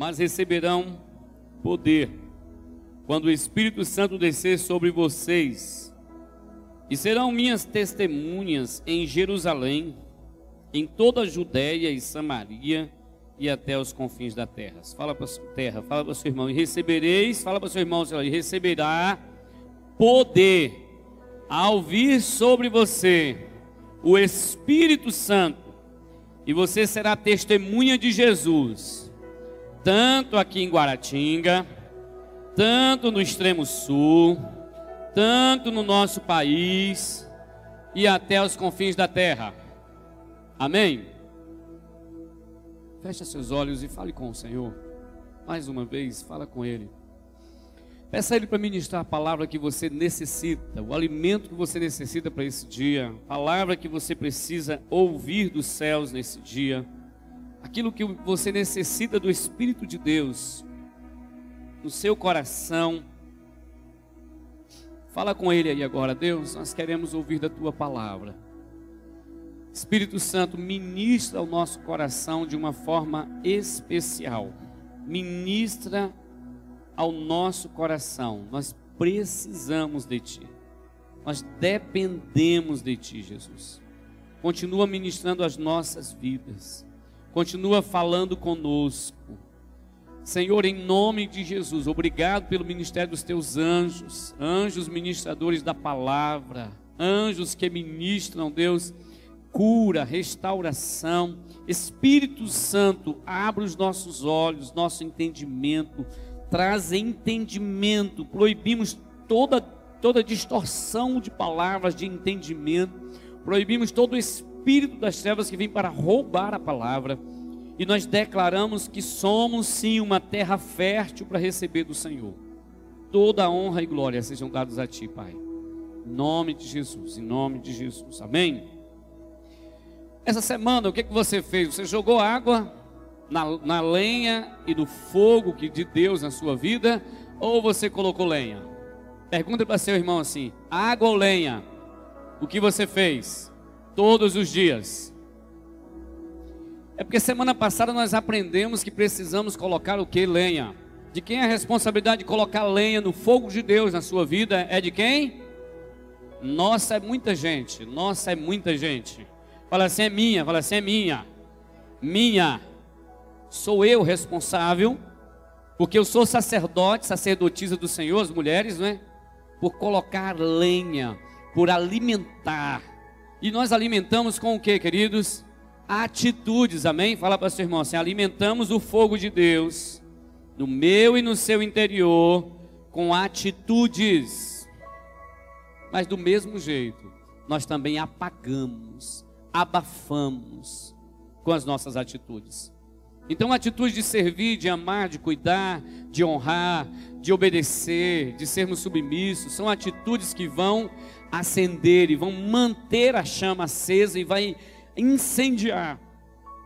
mas receberão poder quando o Espírito Santo descer sobre vocês, e serão minhas testemunhas em Jerusalém, em toda a Judéia e Samaria e até os confins da terra. Fala para terra, fala para seu irmão, e recebereis, fala para seu irmão, e receberá poder ao vir sobre você o Espírito Santo, e você será testemunha de Jesus, tanto aqui em Guaratinga, tanto no extremo sul, tanto no nosso país e até os confins da terra. Amém? Feche seus olhos e fale com o Senhor. Mais uma vez, fala com Ele. Peça a Ele para ministrar a palavra que você necessita, o alimento que você necessita para esse dia, a palavra que você precisa ouvir dos céus nesse dia, aquilo que você necessita do Espírito de Deus no seu coração. Fala com Ele aí agora, Deus, nós queremos ouvir da Tua palavra. Espírito Santo, ministra ao nosso coração de uma forma especial. Ministra ao nosso coração. Nós precisamos de Ti. Nós dependemos de Ti, Jesus. Continua ministrando as nossas vidas. Continua falando conosco. Senhor, em nome de Jesus, obrigado pelo ministério dos teus anjos, anjos ministradores da palavra, anjos que ministram, Deus, cura, restauração. Espírito Santo, abre os nossos olhos, nosso entendimento, traz entendimento. Proibimos toda toda distorção de palavras, de entendimento. Proibimos todo o espírito das trevas que vem para roubar a palavra. E nós declaramos que somos sim uma terra fértil para receber do Senhor. Toda honra e glória sejam dados a ti, Pai. Em nome de Jesus, em nome de Jesus. Amém. Essa semana, o que, que você fez? Você jogou água na, na lenha e no fogo que de Deus na sua vida? Ou você colocou lenha? Pergunta para seu irmão assim: água ou lenha? O que você fez? Todos os dias. É porque semana passada nós aprendemos que precisamos colocar o que? Lenha. De quem é a responsabilidade de colocar lenha no fogo de Deus na sua vida? É de quem? Nossa, é muita gente. Nossa, é muita gente. Fala assim, é minha. Fala assim, é minha. Minha. Sou eu responsável, porque eu sou sacerdote, sacerdotisa do Senhor, as mulheres, não é? Por colocar lenha, por alimentar. E nós alimentamos com o que, queridos? Atitudes, amém? Fala para seu irmão assim: alimentamos o fogo de Deus no meu e no seu interior com atitudes. Mas do mesmo jeito, nós também apagamos abafamos com as nossas atitudes. Então, a atitude de servir, de amar, de cuidar, de honrar, de obedecer, de sermos submissos, são atitudes que vão acender e vão manter a chama acesa e vai incendiar.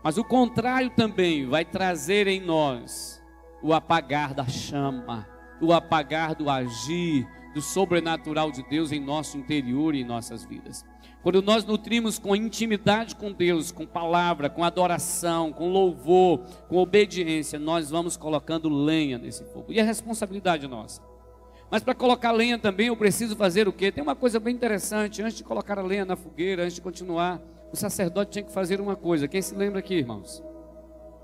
Mas o contrário também vai trazer em nós o apagar da chama, o apagar do agir, do sobrenatural de Deus em nosso interior e em nossas vidas. Quando nós nutrimos com intimidade com Deus, com palavra, com adoração, com louvor, com obediência, nós vamos colocando lenha nesse fogo. E é responsabilidade nossa. Mas para colocar lenha também eu preciso fazer o quê? Tem uma coisa bem interessante. Antes de colocar a lenha na fogueira, antes de continuar, o sacerdote tinha que fazer uma coisa. Quem se lembra aqui, irmãos?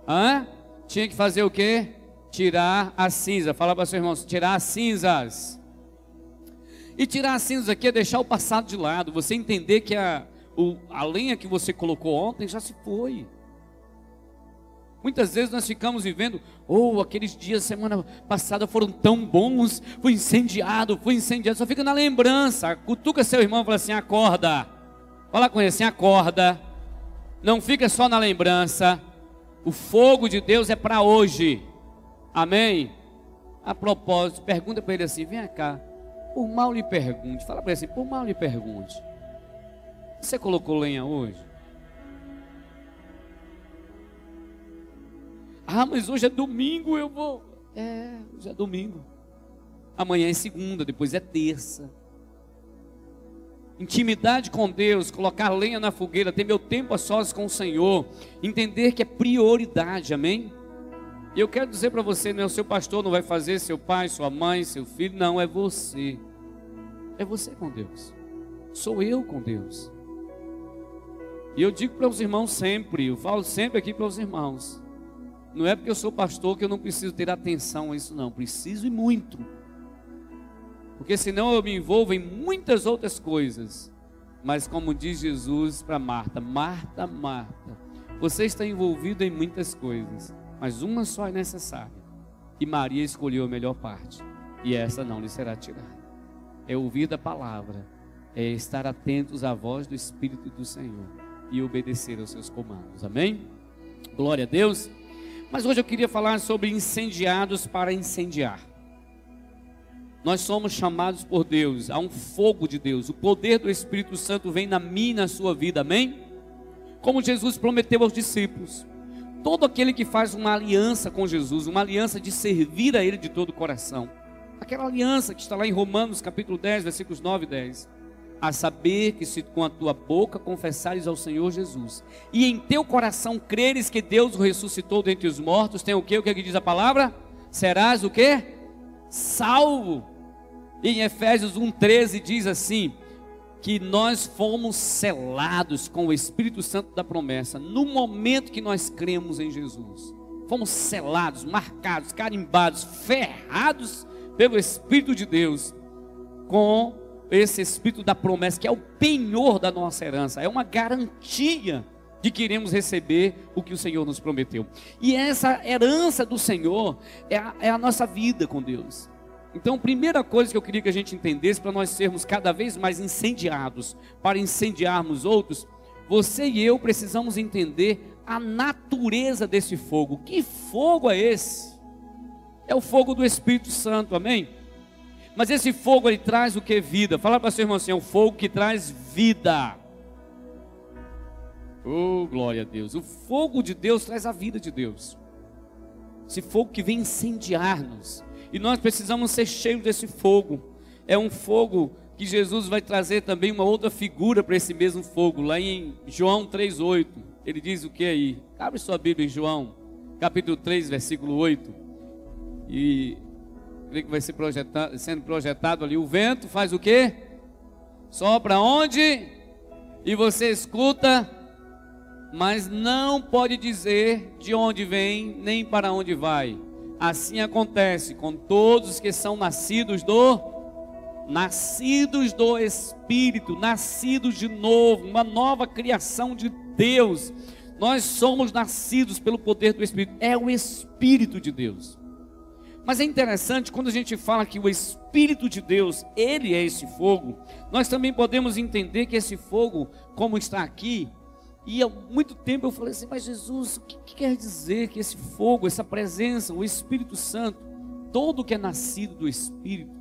Hã? Tinha que fazer o quê? Tirar a cinza. Fala para seus irmãos, tirar as cinzas. E tirar as cinzas aqui é deixar o passado de lado. Você entender que a, o, a lenha que você colocou ontem já se foi. Muitas vezes nós ficamos vivendo, ou oh, aqueles dias, semana passada foram tão bons, foi incendiado, foi incendiado, só fica na lembrança. Cutuca seu irmão e fala assim: acorda. Fala com ele assim: acorda. Não fica só na lembrança. O fogo de Deus é para hoje. Amém? A propósito, pergunta para ele assim: vem cá. Por mal lhe pergunte, fala para ele assim, por mal lhe pergunte. Você colocou lenha hoje? Ah, mas hoje é domingo, eu vou. É, hoje é domingo. Amanhã é segunda, depois é terça. Intimidade com Deus, colocar lenha na fogueira, ter meu tempo a sós com o Senhor, entender que é prioridade, amém? E eu quero dizer para você, não é o seu pastor, não vai fazer, seu pai, sua mãe, seu filho, não, é você. É você com Deus. Sou eu com Deus. E eu digo para os irmãos sempre, eu falo sempre aqui para os irmãos. Não é porque eu sou pastor que eu não preciso ter atenção a isso, não. Preciso e muito. Porque senão eu me envolvo em muitas outras coisas. Mas como diz Jesus para Marta, Marta, Marta, você está envolvido em muitas coisas, mas uma só é necessária. E Maria escolheu a melhor parte, e essa não lhe será tirada. É ouvir da palavra, é estar atentos à voz do Espírito do Senhor e obedecer aos seus comandos. Amém? Glória a Deus. Mas hoje eu queria falar sobre incendiados para incendiar. Nós somos chamados por Deus, há um fogo de Deus, o poder do Espírito Santo vem na minha e na sua vida, amém? Como Jesus prometeu aos discípulos. Todo aquele que faz uma aliança com Jesus, uma aliança de servir a Ele de todo o coração, aquela aliança que está lá em Romanos capítulo 10, versículos 9 e 10. A saber que se com a tua boca confessares ao Senhor Jesus, e em teu coração creres que Deus o ressuscitou dentre os mortos, tem o que? O que, é que diz a palavra? Serás o que? Salvo. Em Efésios 1,13 diz assim: que nós fomos selados com o Espírito Santo da promessa no momento que nós cremos em Jesus. Fomos selados, marcados, carimbados, ferrados pelo Espírito de Deus com esse Espírito da promessa, que é o penhor da nossa herança, é uma garantia de que iremos receber o que o Senhor nos prometeu. E essa herança do Senhor é a, é a nossa vida com Deus. Então, primeira coisa que eu queria que a gente entendesse para nós sermos cada vez mais incendiados, para incendiarmos outros, você e eu precisamos entender a natureza desse fogo. Que fogo é esse? É o fogo do Espírito Santo, amém? Mas esse fogo ele traz o que? Vida. Fala para seu irmão assim: é o fogo que traz vida. Oh, glória a Deus. O fogo de Deus traz a vida de Deus. Esse fogo que vem incendiar-nos. E nós precisamos ser cheios desse fogo. É um fogo que Jesus vai trazer também uma outra figura para esse mesmo fogo. Lá em João 3,8. Ele diz o que aí? Abre sua Bíblia em João, capítulo 3, versículo 8. E creio que vai ser projetado, sendo projetado ali. O vento faz o que? Sopra onde? E você escuta, mas não pode dizer de onde vem, nem para onde vai. Assim acontece com todos que são nascidos do nascidos do Espírito, nascidos de novo, uma nova criação de Deus. Nós somos nascidos pelo poder do Espírito. É o Espírito de Deus. Mas é interessante quando a gente fala que o Espírito de Deus, ele é esse fogo, nós também podemos entender que esse fogo, como está aqui, e há muito tempo eu falei assim, mas Jesus, o que, que quer dizer que esse fogo, essa presença, o Espírito Santo, todo que é nascido do Espírito,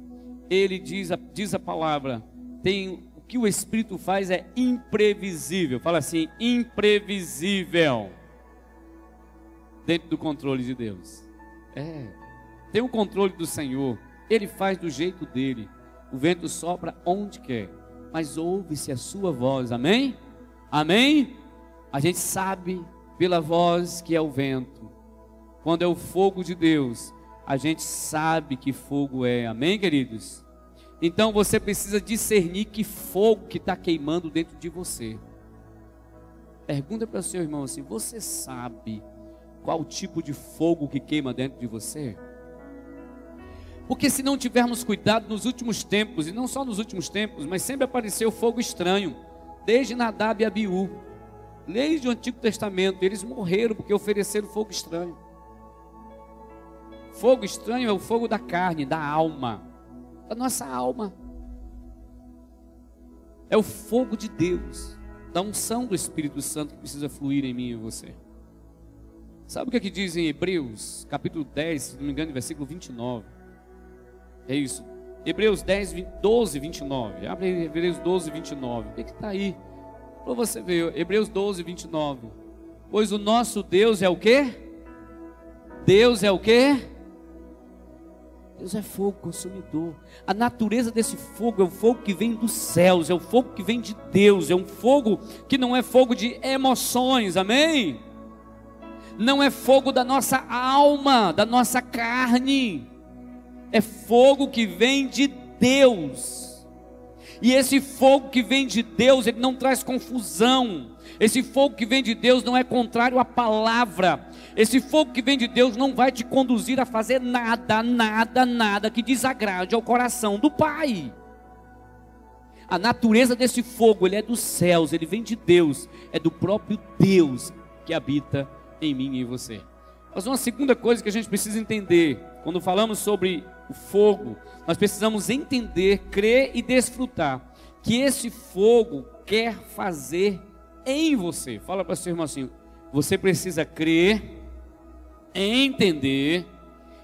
ele diz a, diz a palavra, tem o que o Espírito faz é imprevisível. Fala assim, imprevisível. Dentro do controle de Deus. É. Tem o controle do Senhor. Ele faz do jeito dele. O vento sopra onde quer. Mas ouve-se a sua voz. Amém? Amém? A gente sabe pela voz que é o vento. Quando é o fogo de Deus, a gente sabe que fogo é. Amém, queridos? Então você precisa discernir que fogo que está queimando dentro de você. Pergunta para o seu irmão assim: você sabe qual tipo de fogo que queima dentro de você? Porque se não tivermos cuidado nos últimos tempos, e não só nos últimos tempos, mas sempre apareceu fogo estranho, desde Nadab e Abiú. Desde o Antigo Testamento, eles morreram porque ofereceram fogo estranho. Fogo estranho é o fogo da carne, da alma, da nossa alma. É o fogo de Deus, da unção do Espírito Santo que precisa fluir em mim e em você. Sabe o que, é que diz em Hebreus, capítulo 10, se não me engano, versículo 29? É isso. Hebreus 10, 12, 29. Abre Hebreus 12, 29. O que está aí? Para você ver, Hebreus 12, 29. Pois o nosso Deus é o que? Deus é o que? Deus é fogo consumidor. A natureza desse fogo é o fogo que vem dos céus, é o fogo que vem de Deus, é um fogo que não é fogo de emoções, amém? não é fogo da nossa alma, da nossa carne, é fogo que vem de Deus. E esse fogo que vem de Deus, ele não traz confusão. Esse fogo que vem de Deus não é contrário à palavra. Esse fogo que vem de Deus não vai te conduzir a fazer nada, nada, nada que desagrade ao coração do Pai. A natureza desse fogo, ele é dos céus, ele vem de Deus, é do próprio Deus que habita em mim e em você. Mas uma segunda coisa que a gente precisa entender, quando falamos sobre o fogo, nós precisamos entender, crer e desfrutar que esse fogo quer fazer em você. Fala para seu irmão assim: você precisa crer, entender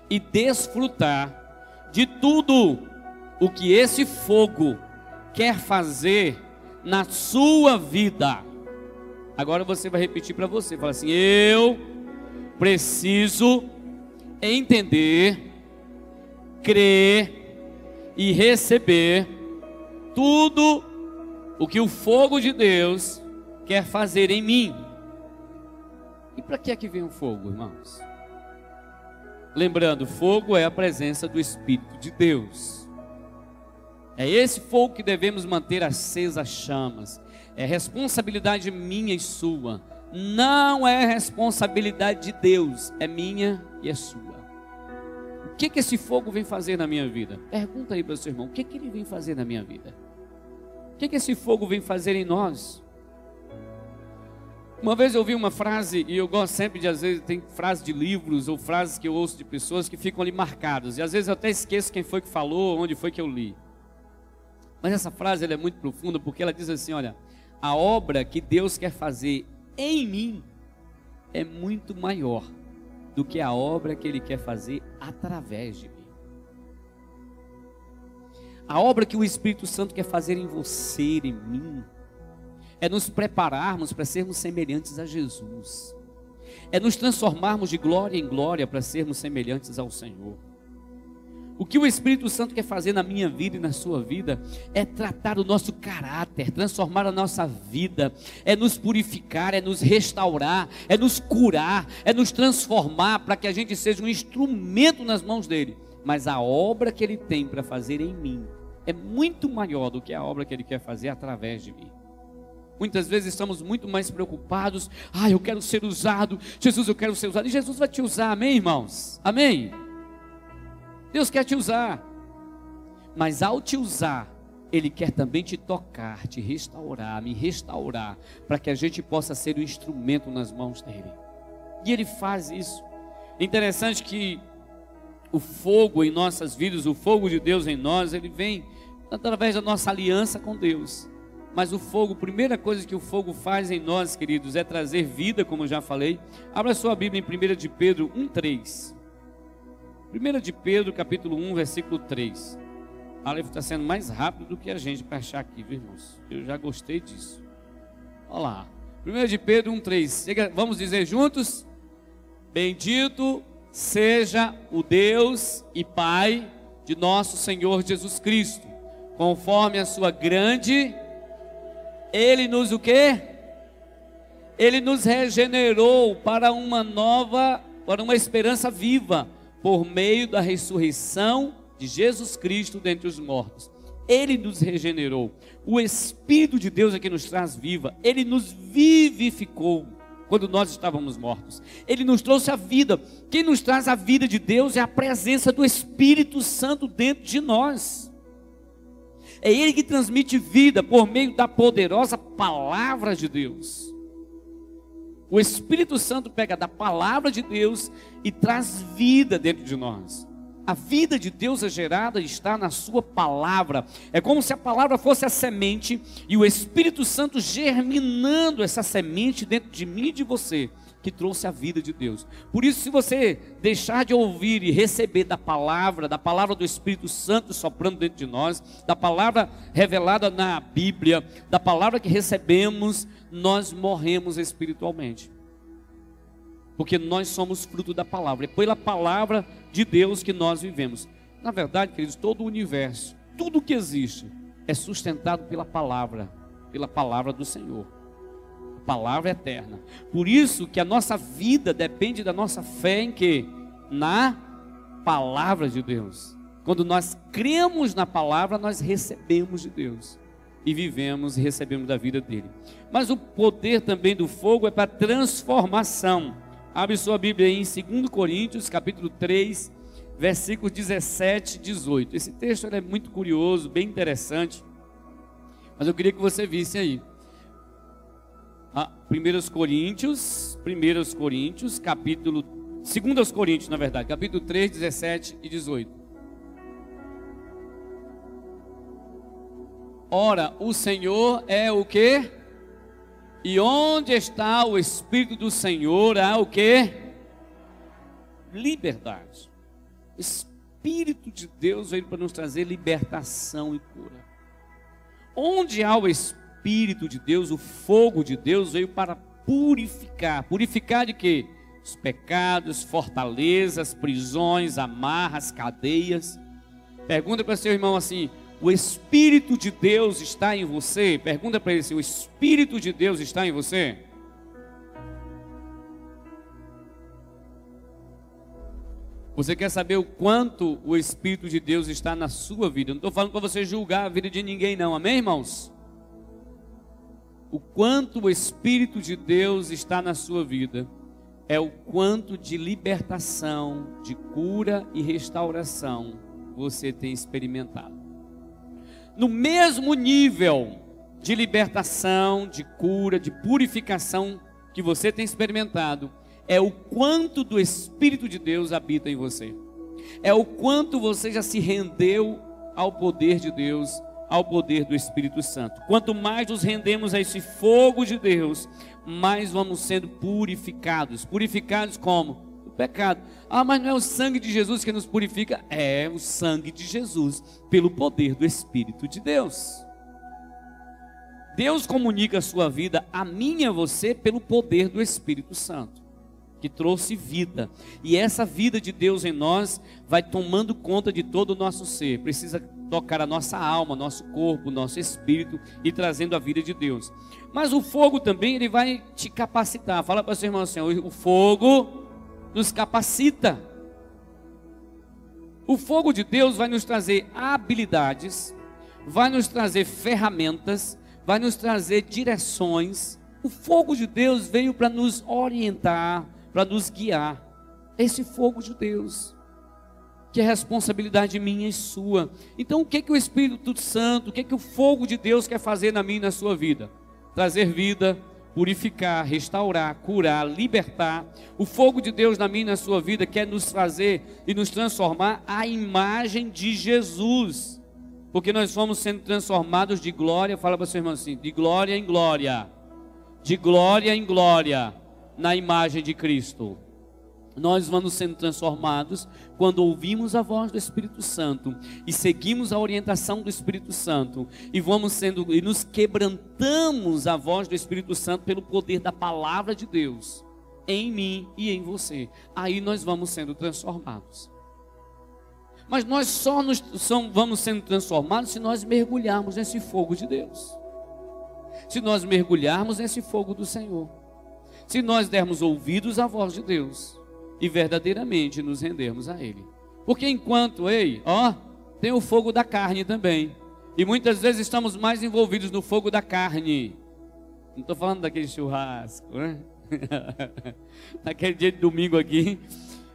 e desfrutar de tudo o que esse fogo quer fazer na sua vida. Agora você vai repetir para você, fala assim: eu preciso entender, crer e receber tudo o que o fogo de Deus quer fazer em mim. E para que é que vem o fogo, irmãos? Lembrando, fogo é a presença do Espírito de Deus. É esse fogo que devemos manter acesa as chamas. É responsabilidade minha e sua. Não é responsabilidade de Deus, é minha e é sua. O que que esse fogo vem fazer na minha vida? Pergunta aí para o seu irmão, o que que ele vem fazer na minha vida? O que que esse fogo vem fazer em nós? Uma vez eu ouvi uma frase, e eu gosto sempre de, às vezes, tem frases de livros ou frases que eu ouço de pessoas que ficam ali marcadas, e às vezes eu até esqueço quem foi que falou, onde foi que eu li. Mas essa frase é muito profunda porque ela diz assim: olha, a obra que Deus quer fazer em mim é muito maior do que a obra que Ele quer fazer através de mim. A obra que o Espírito Santo quer fazer em você, em mim, é nos prepararmos para sermos semelhantes a Jesus, é nos transformarmos de glória em glória para sermos semelhantes ao Senhor. O que o Espírito Santo quer fazer na minha vida e na sua vida é tratar o nosso caráter, transformar a nossa vida, é nos purificar, é nos restaurar, é nos curar, é nos transformar para que a gente seja um instrumento nas mãos dele. Mas a obra que ele tem para fazer em mim é muito maior do que a obra que ele quer fazer através de mim. Muitas vezes estamos muito mais preocupados. Ah, eu quero ser usado. Jesus, eu quero ser usado. E Jesus vai te usar, amém, irmãos? Amém? Deus quer te usar. Mas ao te usar, Ele quer também te tocar, te restaurar, me restaurar, para que a gente possa ser o instrumento nas mãos dEle. E Ele faz isso. Interessante que o fogo em nossas vidas, o fogo de Deus em nós, ele vem através da nossa aliança com Deus. Mas o fogo, a primeira coisa que o fogo faz em nós, queridos, é trazer vida, como eu já falei. Abra sua Bíblia em 1 de Pedro 1,3. 1 de Pedro, capítulo 1, versículo 3. Aleph está sendo mais rápido do que a gente para achar aqui, viu, irmãos? Eu já gostei disso. Olha lá. 1 de Pedro 1, 3. Vamos dizer juntos? Bendito seja o Deus e Pai de nosso Senhor Jesus Cristo. Conforme a sua grande, Ele nos o quê? Ele nos regenerou para uma nova, para uma esperança viva por meio da ressurreição de Jesus Cristo dentre os mortos. Ele nos regenerou. O Espírito de Deus é que nos traz viva. Ele nos vivificou quando nós estávamos mortos. Ele nos trouxe a vida. Quem nos traz a vida de Deus é a presença do Espírito Santo dentro de nós. É Ele que transmite vida por meio da poderosa palavra de Deus. O Espírito Santo pega da palavra de Deus e traz vida dentro de nós. A vida de Deus é gerada e está na Sua palavra. É como se a palavra fosse a semente e o Espírito Santo germinando essa semente dentro de mim e de você, que trouxe a vida de Deus. Por isso, se você deixar de ouvir e receber da palavra, da palavra do Espírito Santo soprando dentro de nós, da palavra revelada na Bíblia, da palavra que recebemos, nós morremos espiritualmente. Porque nós somos fruto da palavra. É pela palavra de Deus que nós vivemos. Na verdade, queridos, todo o universo, tudo que existe, é sustentado pela palavra, pela palavra do Senhor. Palavra eterna. Por isso que a nossa vida depende da nossa fé em quê? Na palavra de Deus. Quando nós cremos na palavra, nós recebemos de Deus e vivemos e recebemos da vida dele. Mas o poder também do fogo é para transformação. Abre sua Bíblia aí em 2 Coríntios, capítulo 3, versículos 17 e 18. Esse texto é muito curioso, bem interessante. Mas eu queria que você visse aí. Ah, 1 Coríntios, 1 Coríntios, capítulo 2 Coríntios, na verdade, capítulo 3, 17 e 18. Ora, o Senhor é o que? E onde está o Espírito do Senhor há o que? Liberdade. Espírito de Deus veio para nos trazer libertação e cura. Onde há o Espírito de Deus, o fogo de Deus veio para purificar. Purificar de quê? Os pecados, fortalezas, prisões, amarras, cadeias. Pergunta para seu irmão assim: o Espírito de Deus está em você? Pergunta para ele se o Espírito de Deus está em você. Você quer saber o quanto o Espírito de Deus está na sua vida? não estou falando para você julgar a vida de ninguém, não. Amém, irmãos? O quanto o Espírito de Deus está na sua vida é o quanto de libertação, de cura e restauração você tem experimentado no mesmo nível de libertação, de cura, de purificação que você tem experimentado, é o quanto do Espírito de Deus habita em você. É o quanto você já se rendeu ao poder de Deus, ao poder do Espírito Santo. Quanto mais nos rendemos a esse fogo de Deus, mais vamos sendo purificados. Purificados como? pecado. Ah, mas não é o sangue de Jesus que nos purifica? É o sangue de Jesus, pelo poder do Espírito de Deus. Deus comunica a sua vida a e a você pelo poder do Espírito Santo, que trouxe vida. E essa vida de Deus em nós vai tomando conta de todo o nosso ser. Precisa tocar a nossa alma, nosso corpo, nosso espírito e trazendo a vida de Deus. Mas o fogo também ele vai te capacitar. Fala para seu irmão assim: o fogo nos capacita. O fogo de Deus vai nos trazer habilidades, vai nos trazer ferramentas, vai nos trazer direções. O fogo de Deus veio para nos orientar, para nos guiar. Esse fogo de Deus, que é responsabilidade minha e sua. Então, o que que o Espírito Santo, o que que o fogo de Deus quer fazer na minha e na sua vida? Trazer vida, purificar, restaurar, curar, libertar. O fogo de Deus na minha e na sua vida quer nos fazer e nos transformar à imagem de Jesus. Porque nós fomos sendo transformados de glória, fala para seu irmão assim, de glória em glória. De glória em glória na imagem de Cristo nós vamos sendo transformados quando ouvimos a voz do Espírito Santo e seguimos a orientação do Espírito Santo e vamos sendo e nos quebrantamos a voz do Espírito Santo pelo poder da palavra de Deus em mim e em você. Aí nós vamos sendo transformados. Mas nós só nos, são, vamos sendo transformados se nós mergulharmos nesse fogo de Deus. Se nós mergulharmos nesse fogo do Senhor. Se nós dermos ouvidos à voz de Deus e verdadeiramente nos rendermos a Ele. Porque enquanto, ei, ó, tem o fogo da carne também. E muitas vezes estamos mais envolvidos no fogo da carne. Não estou falando daquele churrasco, né? Naquele dia de domingo aqui,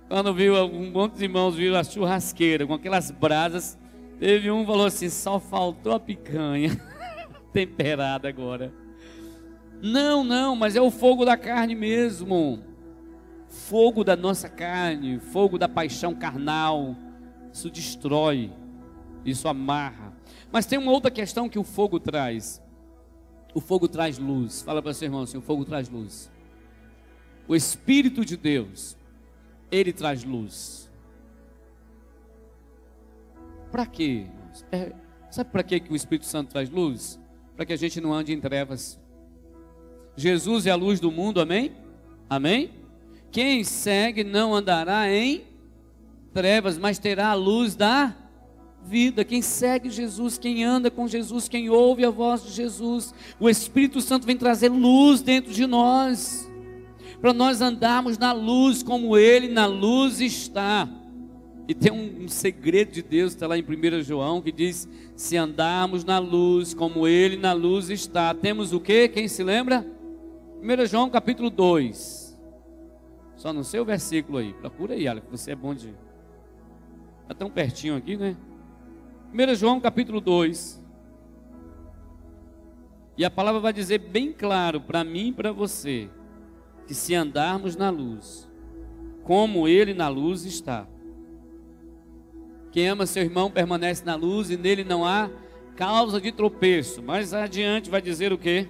quando viu um monte de irmãos viram a churrasqueira com aquelas brasas, teve um falou assim: só faltou a picanha temperada agora. Não, não, mas é o fogo da carne mesmo fogo da nossa carne, fogo da paixão carnal. Isso destrói, isso amarra. Mas tem uma outra questão que o fogo traz. O fogo traz luz. Fala para seu irmão assim: o fogo traz luz. O Espírito de Deus, ele traz luz. Para quê? É, sabe para que o Espírito Santo traz luz? Para que a gente não ande em trevas. Jesus é a luz do mundo, amém? Amém? Quem segue não andará em trevas, mas terá a luz da vida, quem segue Jesus, quem anda com Jesus, quem ouve a voz de Jesus. O Espírito Santo vem trazer luz dentro de nós, para nós andarmos na luz como Ele na luz está. E tem um, um segredo de Deus, está lá em 1 João, que diz: se andarmos na luz como Ele na luz está, temos o que? Quem se lembra? 1 João capítulo 2. Só no seu versículo aí. Procura aí, Alex, você é bom de. Está tão pertinho aqui, né? 1 João capítulo 2. E a palavra vai dizer bem claro para mim e para você que se andarmos na luz, como ele na luz está. Quem ama seu irmão permanece na luz e nele não há causa de tropeço. Mais adiante vai dizer o quê?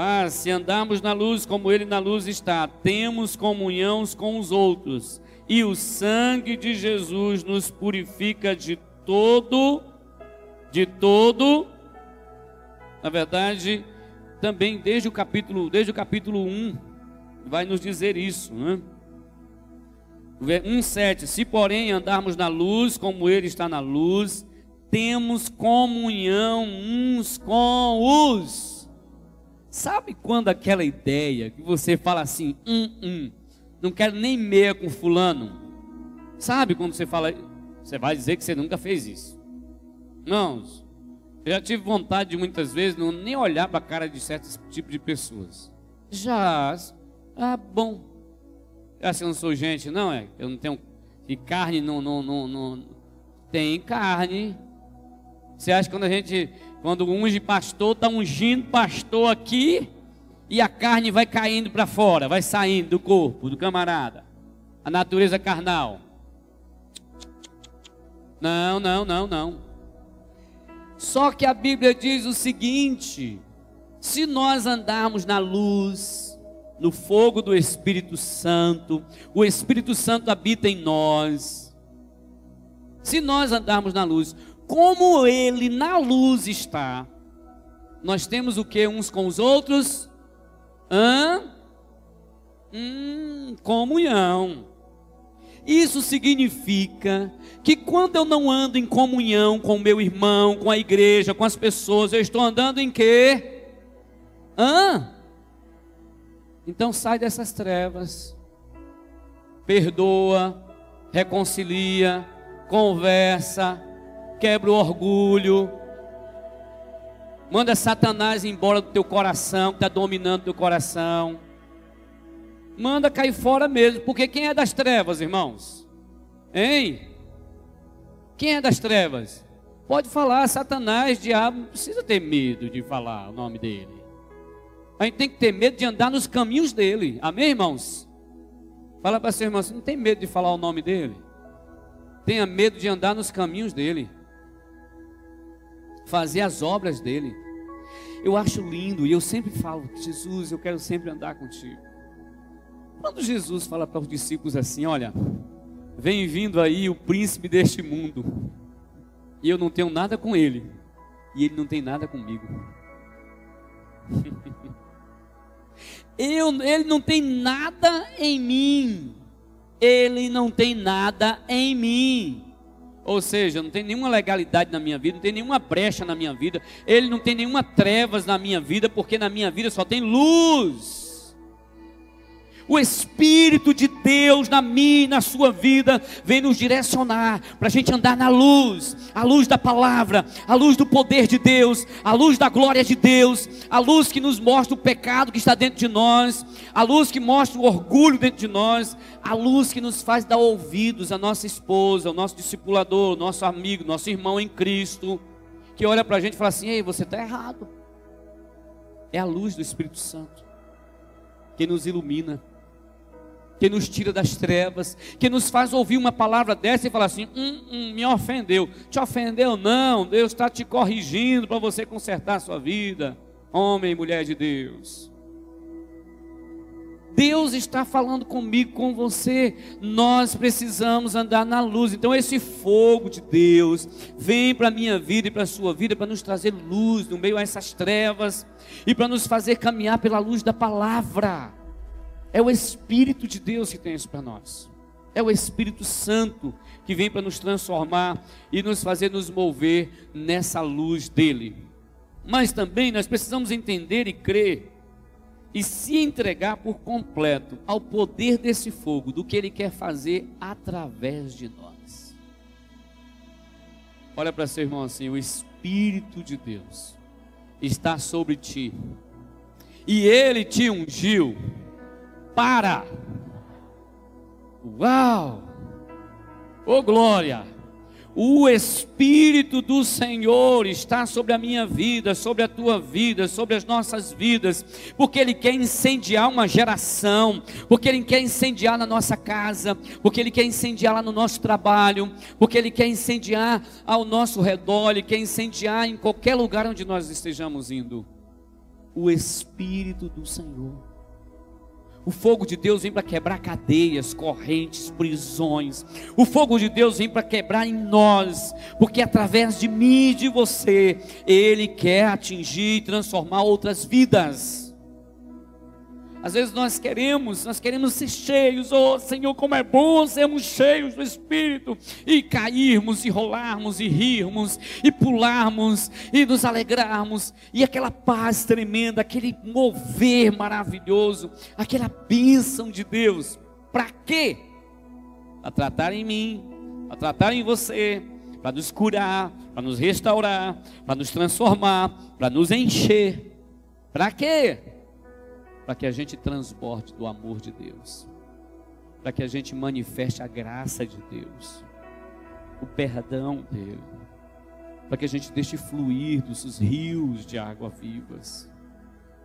Ah, se andarmos na luz como ele na luz está, temos comunhão com os outros e o sangue de Jesus nos purifica de todo, de todo, na verdade, também desde o capítulo, desde o capítulo 1, vai nos dizer isso, né? 1,7: Se porém andarmos na luz, como Ele está na luz, temos comunhão uns com os. Sabe quando aquela ideia que você fala assim, hum, hum, não quero nem meia com fulano. Sabe quando você fala, você vai dizer que você nunca fez isso. Não, eu já tive vontade de muitas vezes não nem olhar para a cara de certos tipos de pessoas. Já, ah, bom. Eu assim, eu não sou gente, não é? Eu não tenho. E carne não, não, não, não. Tem carne. Você acha que quando a gente. Quando unge pastor, está ungindo pastor aqui e a carne vai caindo para fora, vai saindo do corpo do camarada. A natureza carnal. Não, não, não, não. Só que a Bíblia diz o seguinte: se nós andarmos na luz, no fogo do Espírito Santo, o Espírito Santo habita em nós. Se nós andarmos na luz, como ele na luz está, nós temos o que uns com os outros? Hã? Hum, comunhão. Isso significa que quando eu não ando em comunhão com o meu irmão, com a igreja, com as pessoas, eu estou andando em quê? Hã? Então sai dessas trevas. Perdoa, reconcilia, conversa, quebra o orgulho, Manda Satanás embora do teu coração, que está dominando teu coração. Manda cair fora mesmo, porque quem é das trevas, irmãos? Hein? Quem é das trevas? Pode falar, Satanás, diabo, não precisa ter medo de falar o nome dele. A gente tem que ter medo de andar nos caminhos dele. Amém, irmãos? Fala para seu irmão, você não tem medo de falar o nome dele? Tenha medo de andar nos caminhos dele fazer as obras dele. Eu acho lindo e eu sempre falo, Jesus, eu quero sempre andar contigo. Quando Jesus fala para os discípulos assim: Olha, vem vindo aí o príncipe deste mundo, e eu não tenho nada com ele, e ele não tem nada comigo. eu, ele não tem nada em mim, ele não tem nada em mim. Ou seja, não tem nenhuma legalidade na minha vida, não tem nenhuma brecha na minha vida, ele não tem nenhuma trevas na minha vida, porque na minha vida só tem luz. O Espírito de Deus na minha e na sua vida vem nos direcionar para a gente andar na luz, a luz da palavra, a luz do poder de Deus, a luz da glória de Deus, a luz que nos mostra o pecado que está dentro de nós, a luz que mostra o orgulho dentro de nós, a luz que nos faz dar ouvidos à nossa esposa, ao nosso discipulador, nosso amigo, nosso irmão em Cristo, que olha para a gente e fala assim: ei, você está errado. É a luz do Espírito Santo que nos ilumina que nos tira das trevas, que nos faz ouvir uma palavra dessa e falar assim: hum, hum, me ofendeu. Te ofendeu? Não, Deus está te corrigindo para você consertar a sua vida, homem e mulher de Deus. Deus está falando comigo, com você. Nós precisamos andar na luz. Então, esse fogo de Deus vem para a minha vida e para a sua vida para nos trazer luz no meio a essas trevas e para nos fazer caminhar pela luz da palavra. É o Espírito de Deus que tem isso para nós. É o Espírito Santo que vem para nos transformar e nos fazer nos mover nessa luz dele. Mas também nós precisamos entender e crer e se entregar por completo ao poder desse fogo, do que ele quer fazer através de nós. Olha para seu irmão assim: o Espírito de Deus está sobre ti, e ele te ungiu para Uau! Oh glória! O Espírito do Senhor está sobre a minha vida, sobre a tua vida, sobre as nossas vidas, porque Ele quer incendiar uma geração, porque Ele quer incendiar na nossa casa, porque Ele quer incendiar lá no nosso trabalho, porque Ele quer incendiar ao nosso redor, Ele quer incendiar em qualquer lugar onde nós estejamos indo. O Espírito do Senhor. O fogo de Deus vem para quebrar cadeias, correntes, prisões. O fogo de Deus vem para quebrar em nós, porque através de mim e de você, Ele quer atingir e transformar outras vidas. Às vezes nós queremos, nós queremos ser cheios, oh Senhor, como é bom sermos cheios do Espírito e cairmos e rolarmos e rirmos e pularmos e nos alegrarmos e aquela paz tremenda, aquele mover maravilhoso, aquela bênção de Deus. Para quê? Para tratar em mim, para tratar em você, para nos curar, para nos restaurar, para nos transformar, para nos encher. Para quê? Para que a gente transborde do amor de Deus, para que a gente manifeste a graça de Deus, o perdão dele, para que a gente deixe fluir dos rios de água vivas.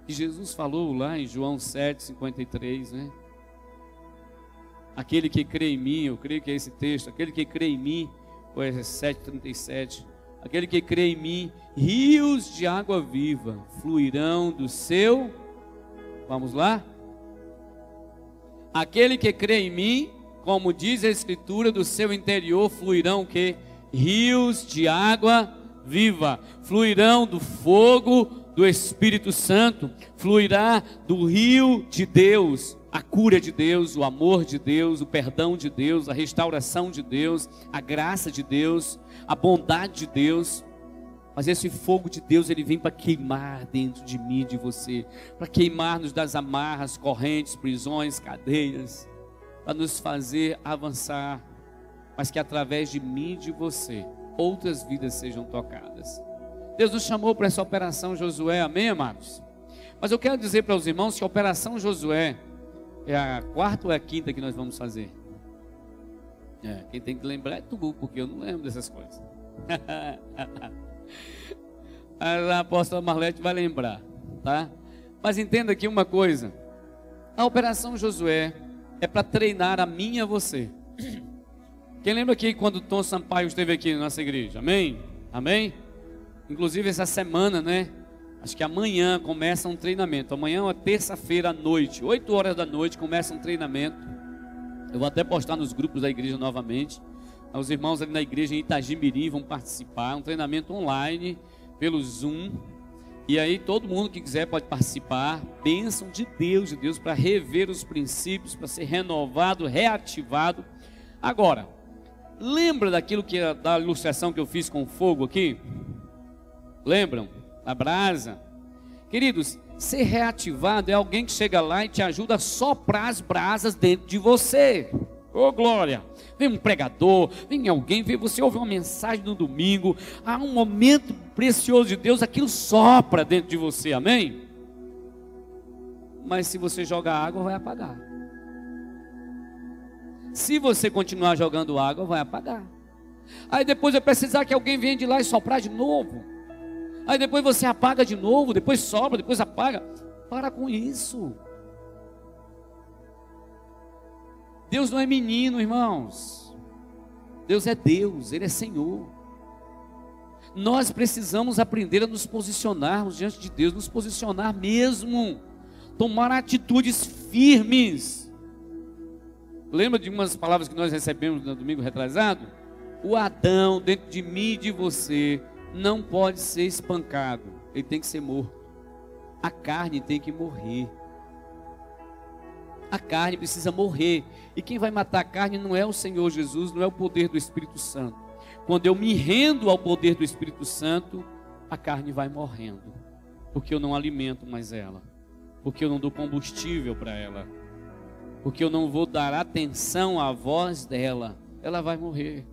E Jesus falou lá em João 7,53, né? Aquele que crê em mim, eu creio que é esse texto, aquele que crê em mim, ou é 7,37, aquele que crê em mim, rios de água viva fluirão do seu Vamos lá? Aquele que crê em mim, como diz a escritura, do seu interior fluirão que rios de água viva, fluirão do fogo do Espírito Santo, fluirá do rio de Deus, a cura de Deus, o amor de Deus, o perdão de Deus, a restauração de Deus, a graça de Deus, a bondade de Deus. Mas esse fogo de Deus, ele vem para queimar dentro de mim, de você, para queimar-nos das amarras, correntes, prisões, cadeias, para nos fazer avançar, mas que através de mim e de você, outras vidas sejam tocadas. Deus nos chamou para essa operação Josué, amém, amados? Mas eu quero dizer para os irmãos que a operação Josué é a quarta ou é a quinta que nós vamos fazer? É, quem tem que lembrar é tu, porque eu não lembro dessas coisas. A apóstola Marlete vai lembrar, tá? Mas entenda aqui uma coisa: a operação Josué é para treinar a mim e a você. Quem lembra aqui quando Tom Sampaio esteve aqui na nossa igreja? Amém? Amém? Inclusive essa semana, né? Acho que amanhã começa um treinamento. Amanhã é terça-feira à noite, 8 horas da noite, começa um treinamento. Eu vou até postar nos grupos da igreja novamente. Os irmãos ali na igreja em Itagimirim vão participar, um treinamento online pelo Zoom. E aí todo mundo que quiser pode participar. Bênção de Deus, de Deus, para rever os princípios, para ser renovado, reativado. Agora, lembra daquilo que da ilustração que eu fiz com fogo aqui? Lembram? A brasa. Queridos, ser reativado é alguém que chega lá e te ajuda a soprar as brasas dentro de você. Ô oh, glória! Vem um pregador, vem alguém, vem você ouve uma mensagem no domingo, há um momento precioso de Deus, aquilo sopra dentro de você, amém? Mas se você jogar água, vai apagar. Se você continuar jogando água, vai apagar. Aí depois vai precisar que alguém venha de lá e soprar de novo. Aí depois você apaga de novo, depois sobra, depois apaga. Para com isso. Deus não é menino, irmãos. Deus é Deus, Ele é Senhor. Nós precisamos aprender a nos posicionarmos diante de Deus, nos posicionar mesmo, tomar atitudes firmes. Lembra de umas palavras que nós recebemos no domingo retrasado? O Adão dentro de mim e de você não pode ser espancado, ele tem que ser morto. A carne tem que morrer. A carne precisa morrer. E quem vai matar a carne não é o Senhor Jesus, não é o poder do Espírito Santo. Quando eu me rendo ao poder do Espírito Santo, a carne vai morrendo, porque eu não alimento mais ela, porque eu não dou combustível para ela, porque eu não vou dar atenção à voz dela, ela vai morrer.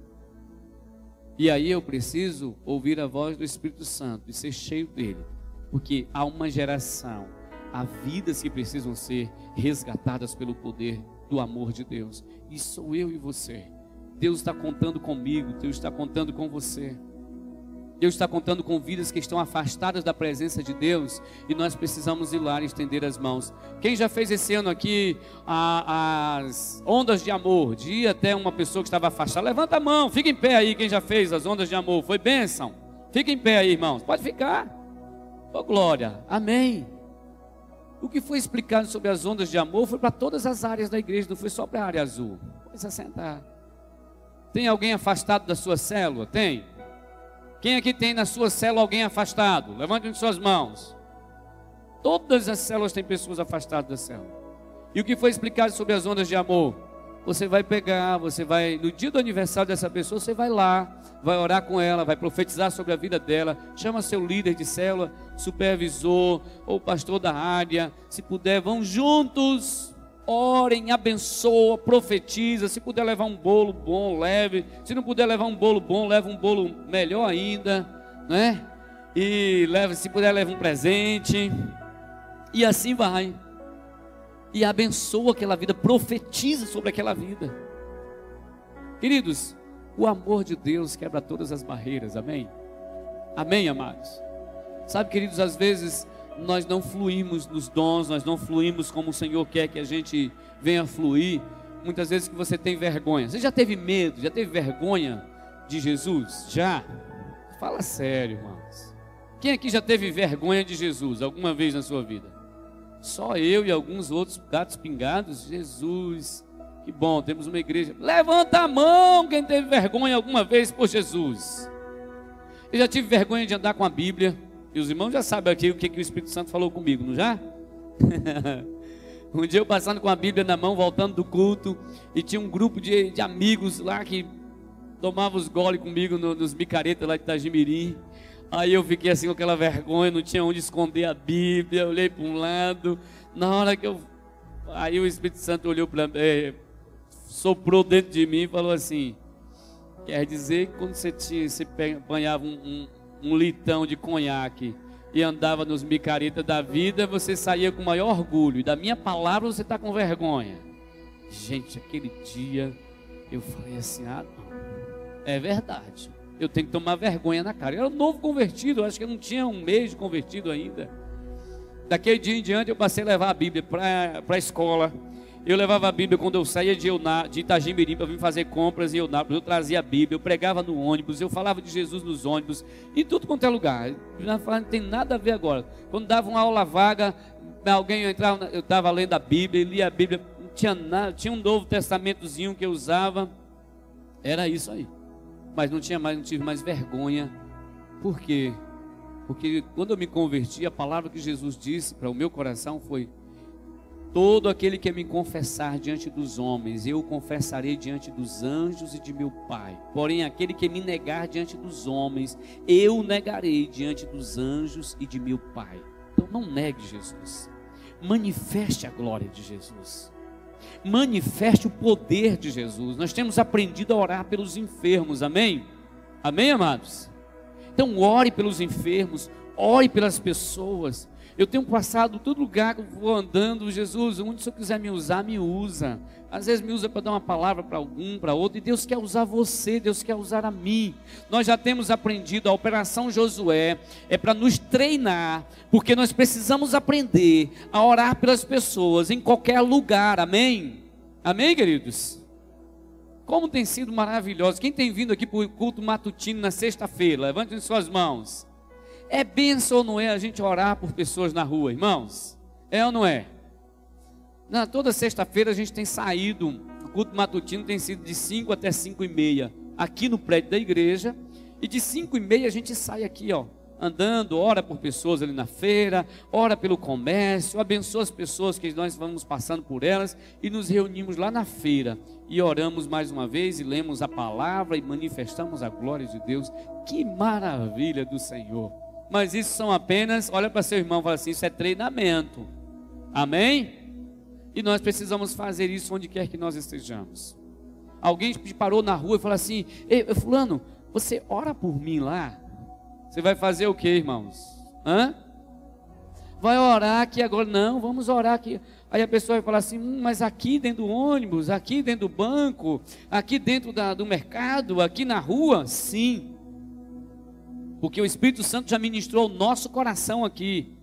E aí eu preciso ouvir a voz do Espírito Santo e ser cheio dele, porque há uma geração, há vidas que precisam ser resgatadas pelo poder do amor de Deus. E sou eu e você. Deus está contando comigo, Deus está contando com você. Deus está contando com vidas que estão afastadas da presença de Deus e nós precisamos ir lá e estender as mãos. Quem já fez esse ano aqui a, as ondas de amor? De ir até uma pessoa que estava afastada. Levanta a mão, fica em pé aí. Quem já fez as ondas de amor? Foi bênção. Fica em pé aí, irmãos. Pode ficar. Oh, glória. Amém. O que foi explicado sobre as ondas de amor foi para todas as áreas da igreja, não foi só para a área azul. Pode se sentar. Tem alguém afastado da sua célula? Tem? Quem aqui tem na sua célula alguém afastado? Levante suas mãos. Todas as células têm pessoas afastadas da célula. E o que foi explicado sobre as ondas de amor? Você vai pegar, você vai, no dia do aniversário dessa pessoa, você vai lá, vai orar com ela, vai profetizar sobre a vida dela, chama seu líder de célula, supervisor ou pastor da área, se puder, vão juntos orem, abençoa, profetiza. Se puder levar um bolo bom, leve. Se não puder levar um bolo bom, leva um bolo melhor ainda, né? E leva, se puder, leva um presente. E assim vai. E abençoa aquela vida, profetiza sobre aquela vida. Queridos, o amor de Deus quebra todas as barreiras, amém? Amém, amados? Sabe, queridos, às vezes nós não fluímos nos dons, nós não fluímos como o Senhor quer que a gente venha fluir. Muitas vezes que você tem vergonha. Você já teve medo, já teve vergonha de Jesus? Já? Fala sério, irmãos. Quem aqui já teve vergonha de Jesus alguma vez na sua vida? Só eu e alguns outros gatos pingados. Jesus, que bom, temos uma igreja. Levanta a mão quem teve vergonha alguma vez por Jesus. Eu já tive vergonha de andar com a Bíblia. E os irmãos já sabem aqui o que, que o Espírito Santo falou comigo, não já? um dia eu passando com a Bíblia na mão, voltando do culto, e tinha um grupo de, de amigos lá que tomavam os gole comigo no, nos micaretas lá de Itajimirim. Aí eu fiquei assim com aquela vergonha, não tinha onde esconder a Bíblia, olhei para um lado. Na hora que eu. Aí o Espírito Santo olhou para mim, é, soprou dentro de mim e falou assim: Quer dizer que quando você, tinha, você apanhava um, um um litão de conhaque e andava nos micaretas da vida, você saía com maior orgulho. E da minha palavra você está com vergonha. Gente, aquele dia eu falei assim: ah, não. É verdade. Eu tenho que tomar vergonha na cara. Eu era novo convertido, acho que eu não tinha um mês de convertido ainda. Daquele dia em diante eu passei a levar a Bíblia para a escola. Eu levava a Bíblia quando eu saía de, Euná, de Itagimirim para vir fazer compras em Eunápolis. Eu trazia a Bíblia, eu pregava no ônibus, eu falava de Jesus nos ônibus, em tudo quanto é lugar. Não tem nada a ver agora. Quando dava uma aula vaga, alguém entrava, eu estava lendo a Bíblia, lia a Bíblia, não tinha nada, tinha um novo testamentozinho que eu usava. Era isso aí. Mas não tinha mais, não tive mais vergonha. Por quê? Porque quando eu me converti, a palavra que Jesus disse para o meu coração foi: Todo aquele que me confessar diante dos homens, eu o confessarei diante dos anjos e de meu Pai. Porém, aquele que me negar diante dos homens, eu negarei diante dos anjos e de meu Pai. Então, não negue Jesus. Manifeste a glória de Jesus. Manifeste o poder de Jesus. Nós temos aprendido a orar pelos enfermos, amém? Amém, amados? Então, ore pelos enfermos, ore pelas pessoas. Eu tenho passado todo lugar que eu vou andando, Jesus, onde o Senhor quiser me usar, me usa. Às vezes me usa para dar uma palavra para algum, para outro, e Deus quer usar você, Deus quer usar a mim. Nós já temos aprendido, a operação Josué é para nos treinar, porque nós precisamos aprender a orar pelas pessoas em qualquer lugar, amém? Amém, queridos? Como tem sido maravilhoso. Quem tem vindo aqui para o culto matutino na sexta-feira, levante suas mãos. É benção ou não é a gente orar por pessoas na rua, irmãos? É ou não é? Na, toda sexta-feira a gente tem saído, o culto matutino tem sido de 5 até 5 e meia, aqui no prédio da igreja, e de 5 e meia a gente sai aqui, ó, andando, ora por pessoas ali na feira, ora pelo comércio, abençoa as pessoas que nós vamos passando por elas e nos reunimos lá na feira e oramos mais uma vez e lemos a palavra e manifestamos a glória de Deus. Que maravilha do Senhor! Mas isso são apenas, olha para seu irmão e fala assim: isso é treinamento. Amém? E nós precisamos fazer isso onde quer que nós estejamos. Alguém parou na rua e falou assim: Ei, Fulano, você ora por mim lá? Você vai fazer o que, irmãos? Hã? Vai orar aqui agora? Não, vamos orar aqui. Aí a pessoa vai falar assim: hum, mas aqui dentro do ônibus, aqui dentro do banco, aqui dentro da, do mercado, aqui na rua? Sim. Porque o Espírito Santo já ministrou o nosso coração aqui.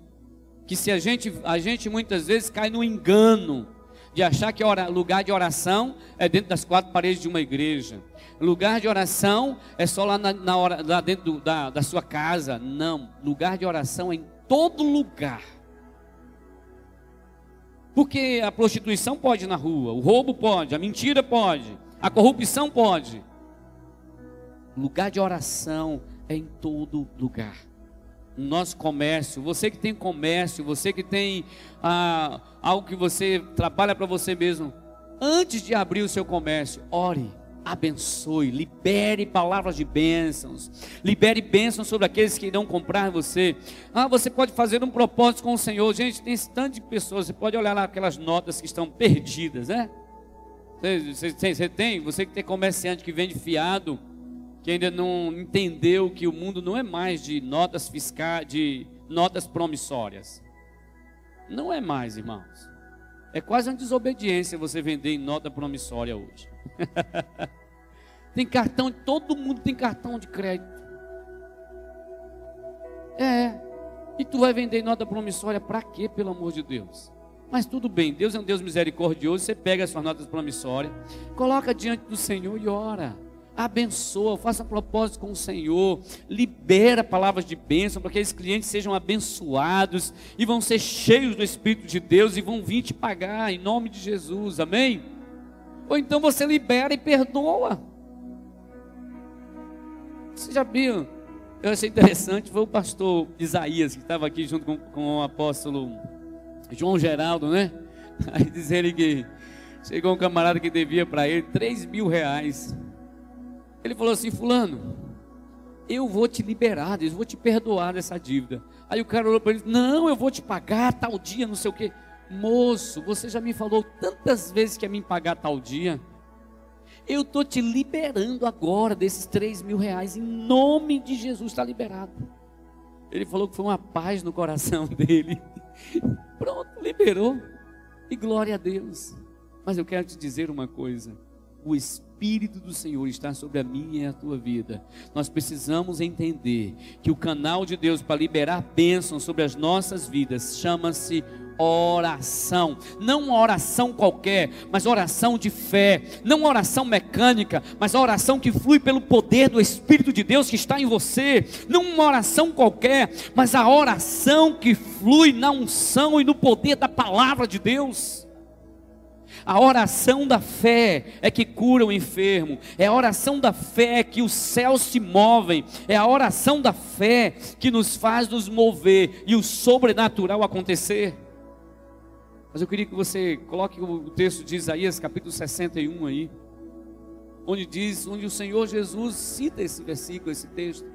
Que se a gente, a gente muitas vezes cai no engano de achar que lugar de oração é dentro das quatro paredes de uma igreja. Lugar de oração é só lá, na, na hora, lá dentro do, da, da sua casa. Não. Lugar de oração é em todo lugar. Porque a prostituição pode na rua, o roubo pode, a mentira pode, a corrupção pode. Lugar de oração em todo lugar. No nosso comércio, você que tem comércio, você que tem ah, algo que você trabalha para você mesmo, antes de abrir o seu comércio, ore, abençoe, libere palavras de bênçãos, libere bênçãos sobre aqueles que irão comprar você. Ah, você pode fazer um propósito com o Senhor. Gente, tem esse tanto de pessoas, você pode olhar lá aquelas notas que estão perdidas, né? Você, você, você tem, você que tem comerciante que vende fiado, que ainda não entendeu que o mundo não é mais de notas fiscais, de notas promissórias. Não é mais, irmãos. É quase uma desobediência você vender em nota promissória hoje. tem cartão, todo mundo tem cartão de crédito. É. E tu vai vender em nota promissória para quê, pelo amor de Deus? Mas tudo bem, Deus é um Deus misericordioso. Você pega as suas notas promissórias, coloca diante do Senhor e ora abençoa, faça propósito com o Senhor, libera palavras de bênção para que aqueles clientes sejam abençoados e vão ser cheios do Espírito de Deus e vão vir te pagar em nome de Jesus, amém? Ou então você libera e perdoa. Você já viu? Eu achei interessante, foi o pastor Isaías que estava aqui junto com, com o apóstolo João Geraldo, né? Aí diz ele que chegou um camarada que devia para ele 3 mil reais. Ele falou assim: Fulano, eu vou te liberar, eu vou te perdoar dessa dívida. Aí o cara olhou para ele: Não, eu vou te pagar tal dia, não sei o que. Moço, você já me falou tantas vezes que ia me pagar tal dia. Eu estou te liberando agora desses três mil reais, em nome de Jesus, está liberado. Ele falou que foi uma paz no coração dele. Pronto, liberou. E glória a Deus. Mas eu quero te dizer uma coisa: o Espírito Espírito do Senhor está sobre a minha e a tua vida. Nós precisamos entender que o canal de Deus para liberar bênçãos sobre as nossas vidas chama-se oração. Não uma oração qualquer, mas oração de fé. Não uma oração mecânica, mas a oração que flui pelo poder do Espírito de Deus que está em você. Não uma oração qualquer, mas a oração que flui na unção e no poder da palavra de Deus. A oração da fé é que cura o enfermo, é a oração da fé que os céus se movem, é a oração da fé que nos faz nos mover e o sobrenatural acontecer. Mas eu queria que você coloque o texto de Isaías, capítulo 61 aí, onde diz, onde o Senhor Jesus cita esse versículo, esse texto.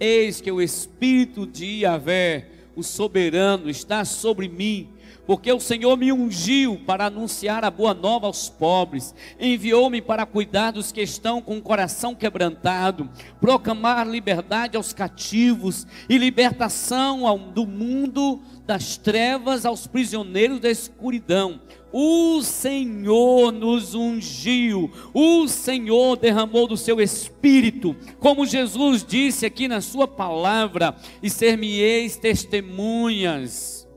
Eis que o Espírito de Yahvé, o soberano, está sobre mim porque o Senhor me ungiu para anunciar a boa nova aos pobres, enviou-me para cuidar dos que estão com o coração quebrantado, proclamar liberdade aos cativos e libertação ao, do mundo das trevas aos prisioneiros da escuridão. O Senhor nos ungiu, o Senhor derramou do seu espírito, como Jesus disse aqui na sua palavra, e ser-me-eis testemunhas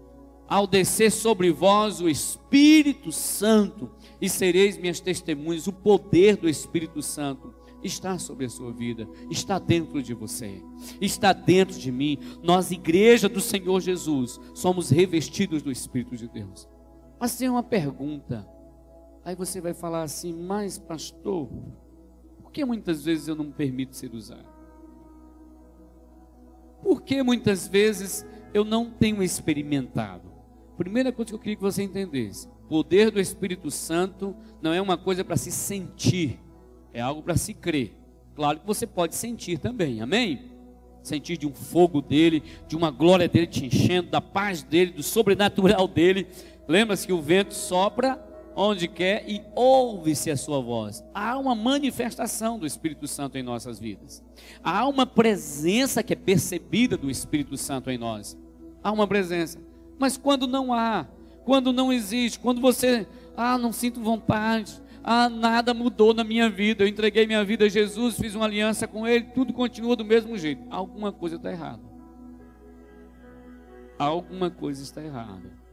ao descer sobre vós o Espírito Santo, e sereis minhas testemunhas, o poder do Espírito Santo está sobre a sua vida, está dentro de você, está dentro de mim. Nós, igreja do Senhor Jesus, somos revestidos do Espírito de Deus. Mas tem uma pergunta, aí você vai falar assim, mas pastor, por que muitas vezes eu não permito ser usado? Por que muitas vezes eu não tenho experimentado? Primeira coisa que eu queria que você entendesse: o poder do Espírito Santo não é uma coisa para se sentir, é algo para se crer. Claro que você pode sentir também, amém? Sentir de um fogo dele, de uma glória dele te enchendo, da paz dele, do sobrenatural dele. Lembra-se que o vento sopra onde quer e ouve-se a sua voz. Há uma manifestação do Espírito Santo em nossas vidas. Há uma presença que é percebida do Espírito Santo em nós. Há uma presença. Mas quando não há, quando não existe, quando você, ah, não sinto vontade, ah, nada mudou na minha vida, eu entreguei minha vida a Jesus, fiz uma aliança com Ele, tudo continua do mesmo jeito. Alguma coisa está errada. Alguma coisa está errada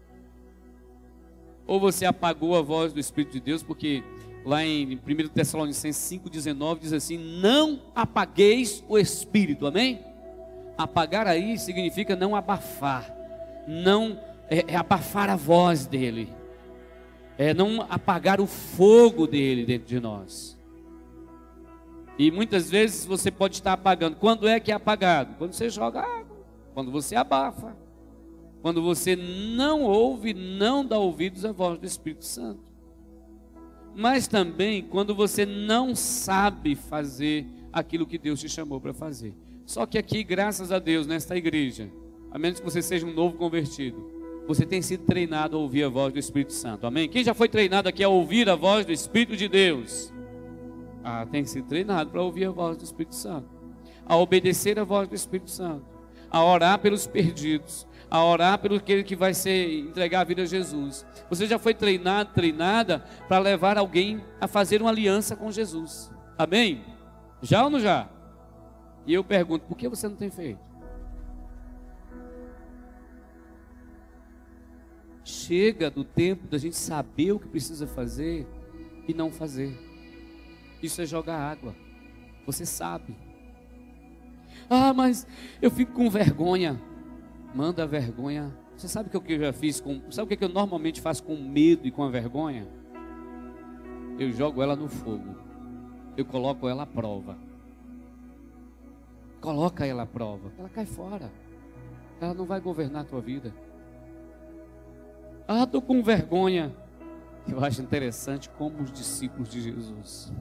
ou você apagou a voz do Espírito de Deus, porque lá em 1 Tessalonicenses 5,19 diz assim: Não apagueis o Espírito, amém? Apagar aí significa não abafar, não é, é abafar a voz dele, é não apagar o fogo dele dentro de nós. E muitas vezes você pode estar apagando. Quando é que é apagado? Quando você joga água, quando você abafa quando você não ouve, não dá ouvidos à voz do Espírito Santo. Mas também quando você não sabe fazer aquilo que Deus te chamou para fazer. Só que aqui, graças a Deus, nesta igreja, a menos que você seja um novo convertido, você tem sido treinado a ouvir a voz do Espírito Santo. Amém? Quem já foi treinado aqui a ouvir a voz do Espírito de Deus? Ah, tem sido treinado para ouvir a voz do Espírito Santo, a obedecer a voz do Espírito Santo, a orar pelos perdidos, a orar pelo aquele que vai ser entregar a vida a Jesus. Você já foi treinado, treinada para levar alguém a fazer uma aliança com Jesus. Amém? Já ou não já? E eu pergunto, por que você não tem feito? Chega do tempo da gente saber o que precisa fazer e não fazer. Isso é jogar água. Você sabe. Ah, mas eu fico com vergonha manda a vergonha. Você sabe o que eu já fiz com. Sabe o que eu normalmente faço com medo e com a vergonha? Eu jogo ela no fogo. Eu coloco ela à prova. Coloca ela à prova. Ela cai fora. Ela não vai governar a tua vida. Ah, estou com vergonha. Eu acho interessante como os discípulos de Jesus,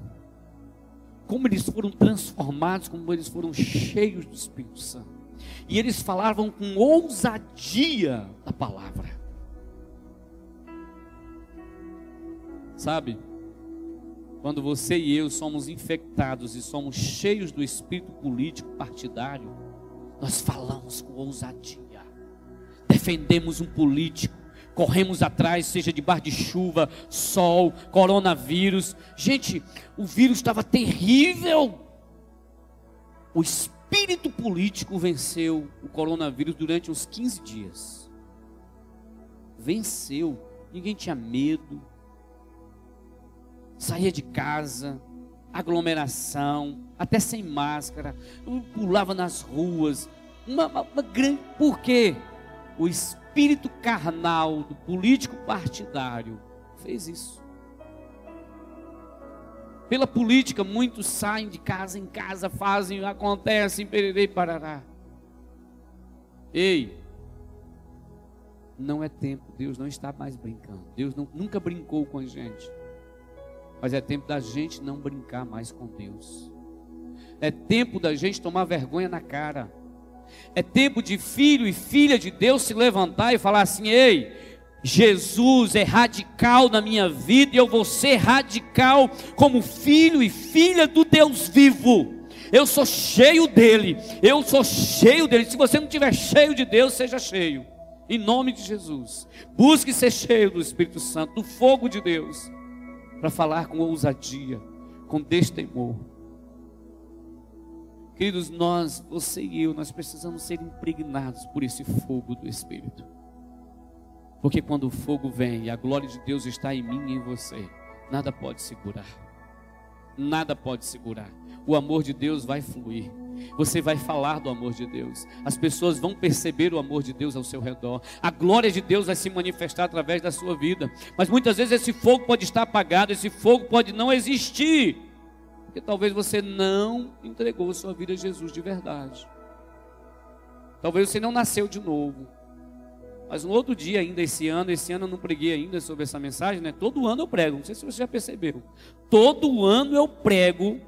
como eles foram transformados, como eles foram cheios do Espírito Santo e eles falavam com ousadia da palavra. Sabe? Quando você e eu somos infectados e somos cheios do espírito político partidário, nós falamos com ousadia, defendemos um político, corremos atrás, seja debaixo de chuva, sol, coronavírus. Gente, o vírus estava terrível. O espírito espírito político venceu o coronavírus durante uns 15 dias. Venceu. Ninguém tinha medo. Saía de casa, aglomeração, até sem máscara, pulava nas ruas. Uma, uma, uma grande. Por quê? O espírito carnal do político partidário fez isso. Pela política, muitos saem de casa em casa, fazem, acontecem, pererei, parará. Ei, não é tempo, Deus não está mais brincando. Deus não, nunca brincou com a gente. Mas é tempo da gente não brincar mais com Deus. É tempo da gente tomar vergonha na cara. É tempo de filho e filha de Deus se levantar e falar assim: ei, Jesus é radical na minha vida e eu vou ser radical como filho e filha do Deus vivo. Eu sou cheio dele, eu sou cheio dele. Se você não tiver cheio de Deus, seja cheio. Em nome de Jesus. Busque ser cheio do Espírito Santo, do fogo de Deus, para falar com ousadia, com destemor. Queridos, nós, você e eu, nós precisamos ser impregnados por esse fogo do Espírito. Porque quando o fogo vem e a glória de Deus está em mim e em você, nada pode segurar. Nada pode segurar. O amor de Deus vai fluir. Você vai falar do amor de Deus. As pessoas vão perceber o amor de Deus ao seu redor. A glória de Deus vai se manifestar através da sua vida. Mas muitas vezes esse fogo pode estar apagado, esse fogo pode não existir. Porque talvez você não entregou sua vida a Jesus de verdade. Talvez você não nasceu de novo. Mas no outro dia, ainda esse ano, esse ano eu não preguei ainda sobre essa mensagem, né? Todo ano eu prego, não sei se você já percebeu. Todo ano eu prego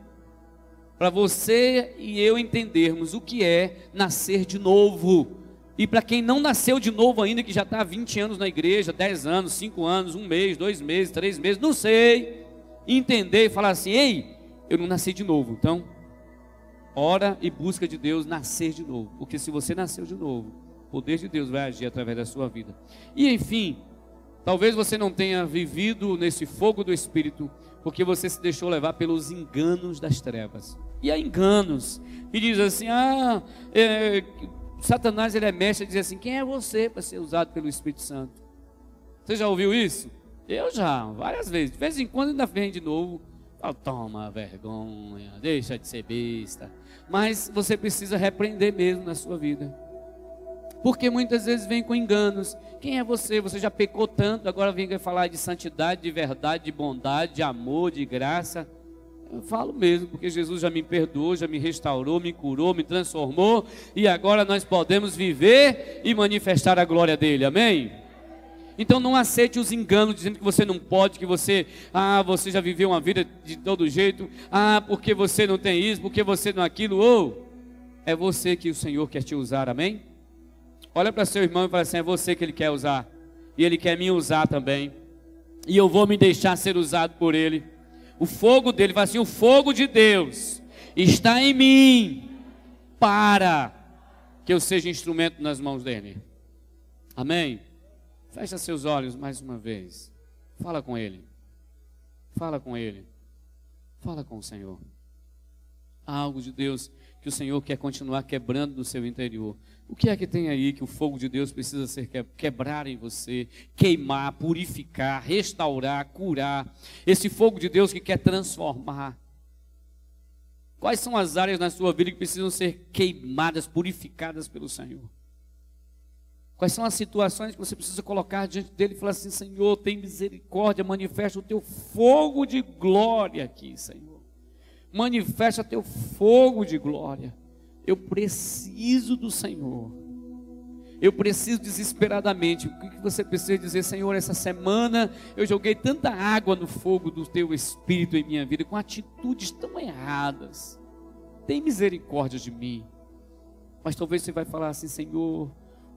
para você e eu entendermos o que é nascer de novo. E para quem não nasceu de novo ainda, que já está há 20 anos na igreja, 10 anos, 5 anos, um mês, dois meses, três meses, não sei, entender e falar assim: ei, eu não nasci de novo. Então, ora e busca de Deus nascer de novo. Porque se você nasceu de novo, poder de Deus vai agir através da sua vida. E enfim, talvez você não tenha vivido nesse fogo do Espírito, porque você se deixou levar pelos enganos das trevas. E há enganos. E diz assim: ah, é, Satanás ele é mestre, diz assim: quem é você para ser usado pelo Espírito Santo? Você já ouviu isso? Eu já, várias vezes. De vez em quando ainda vem de novo. Fala, toma vergonha, deixa de ser besta. Mas você precisa repreender mesmo na sua vida porque muitas vezes vem com enganos. Quem é você? Você já pecou tanto, agora vem falar de santidade, de verdade, de bondade, de amor, de graça. Eu falo mesmo, porque Jesus já me perdoou, já me restaurou, me curou, me transformou, e agora nós podemos viver e manifestar a glória dele. Amém? Então não aceite os enganos dizendo que você não pode, que você, ah, você já viveu uma vida de todo jeito, ah, porque você não tem isso, porque você não aquilo, ou é você que o Senhor quer te usar, amém? Olha para seu irmão e fala assim: é você que ele quer usar. E ele quer me usar também. E eu vou me deixar ser usado por ele. O fogo dele, fala assim: o fogo de Deus está em mim para que eu seja instrumento nas mãos dele. Amém? Fecha seus olhos mais uma vez. Fala com ele. Fala com ele. Fala com o Senhor. Há algo de Deus que o Senhor quer continuar quebrando no seu interior. O que é que tem aí que o fogo de Deus precisa ser quebrar em você, queimar, purificar, restaurar, curar? Esse fogo de Deus que quer transformar. Quais são as áreas na sua vida que precisam ser queimadas, purificadas pelo Senhor? Quais são as situações que você precisa colocar diante dele e falar assim: Senhor, tem misericórdia, manifesta o teu fogo de glória aqui, Senhor. Manifesta teu fogo de glória. Eu preciso do Senhor. Eu preciso desesperadamente. O que você precisa dizer, Senhor? Essa semana eu joguei tanta água no fogo do teu espírito em minha vida, com atitudes tão erradas. Tem misericórdia de mim. Mas talvez você vai falar assim, Senhor,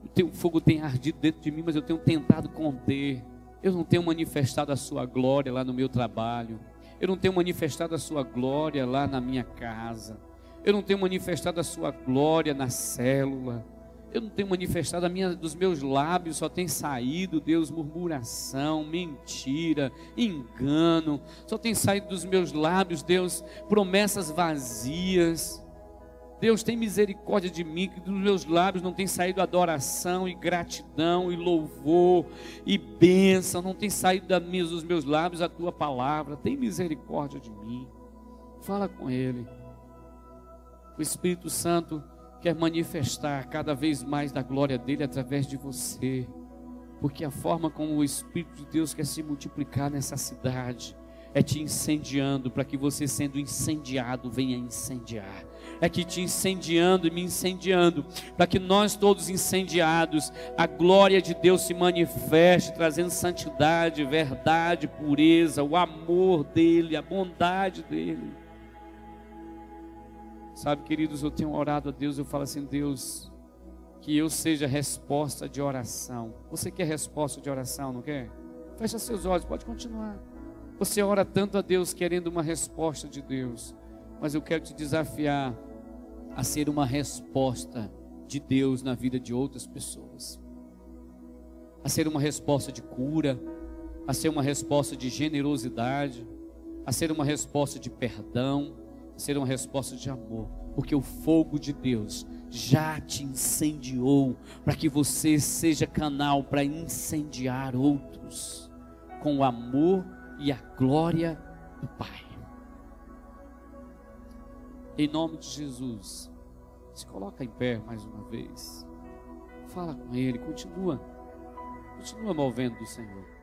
o teu fogo tem ardido dentro de mim, mas eu tenho tentado conter. Eu não tenho manifestado a sua glória lá no meu trabalho. Eu não tenho manifestado a sua glória lá na minha casa. Eu não tenho manifestado a sua glória na célula. Eu não tenho manifestado a minha dos meus lábios, só tem saído, Deus, murmuração, mentira, engano. Só tem saído dos meus lábios, Deus, promessas vazias. Deus tem misericórdia de mim, que dos meus lábios não tem saído adoração e gratidão e louvor e bênção, não tem saído dos meus lábios a tua palavra. Tem misericórdia de mim. Fala com Ele o Espírito Santo quer manifestar cada vez mais da glória dele através de você, porque a forma como o Espírito de Deus quer se multiplicar nessa cidade é te incendiando para que você, sendo incendiado, venha incendiar. É que te incendiando e me incendiando, para que nós todos incendiados, a glória de Deus se manifeste, trazendo santidade, verdade, pureza, o amor dEle, a bondade dEle. Sabe, queridos, eu tenho orado a Deus, eu falo assim, Deus, que eu seja resposta de oração. Você quer resposta de oração, não quer? Fecha seus olhos, pode continuar. Você ora tanto a Deus querendo uma resposta de Deus, mas eu quero te desafiar a ser uma resposta de Deus na vida de outras pessoas. A ser uma resposta de cura, a ser uma resposta de generosidade, a ser uma resposta de perdão, ser uma resposta de amor, porque o fogo de Deus já te incendiou para que você seja canal para incendiar outros com o amor e a glória do Pai. Em nome de Jesus, se coloca em pé mais uma vez. Fala com Ele, continua, continua movendo do Senhor.